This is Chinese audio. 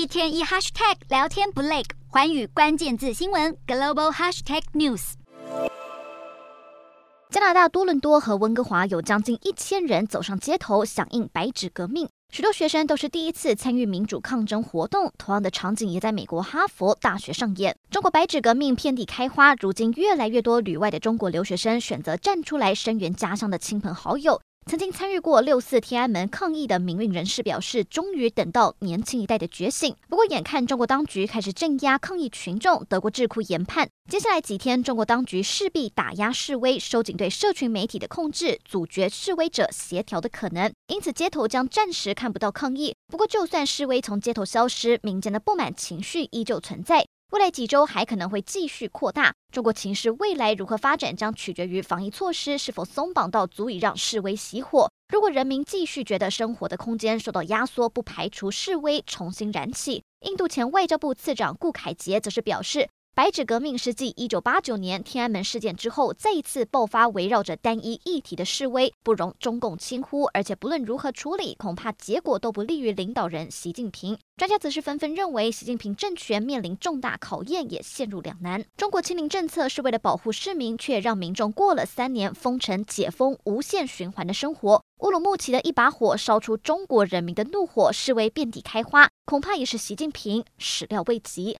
一天一 hashtag 聊天不累，寰宇关键字新闻 global hashtag news。加拿大多伦多和温哥华有将近一千人走上街头响应白纸革命，许多学生都是第一次参与民主抗争活动。同样的场景也在美国哈佛大学上演。中国白纸革命遍地开花，如今越来越多旅外的中国留学生选择站出来声援家乡的亲朋好友。曾经参与过六四天安门抗议的民运人士表示，终于等到年轻一代的觉醒。不过，眼看中国当局开始镇压抗议群众，德国智库研判，接下来几天中国当局势必打压示威，收紧对社群媒体的控制，阻绝示威者协调的可能。因此，街头将暂时看不到抗议。不过，就算示威从街头消失，民间的不满情绪依旧存在。未来几周还可能会继续扩大。中国情势未来如何发展，将取决于防疫措施是否松绑到足以让示威熄火。如果人民继续觉得生活的空间受到压缩，不排除示威重新燃起。印度前外交部次长顾凯杰则是表示。白纸革命是继一九八九年天安门事件之后，再一次爆发围绕着单一议题的示威，不容中共轻忽。而且不论如何处理，恐怕结果都不利于领导人习近平。专家则是纷纷认为，习近平政权面临重大考验，也陷入两难。中国清零政策是为了保护市民，却让民众过了三年封城、解封、无限循环的生活。乌鲁木齐的一把火烧出中国人民的怒火，示威遍地开花，恐怕也是习近平始料未及。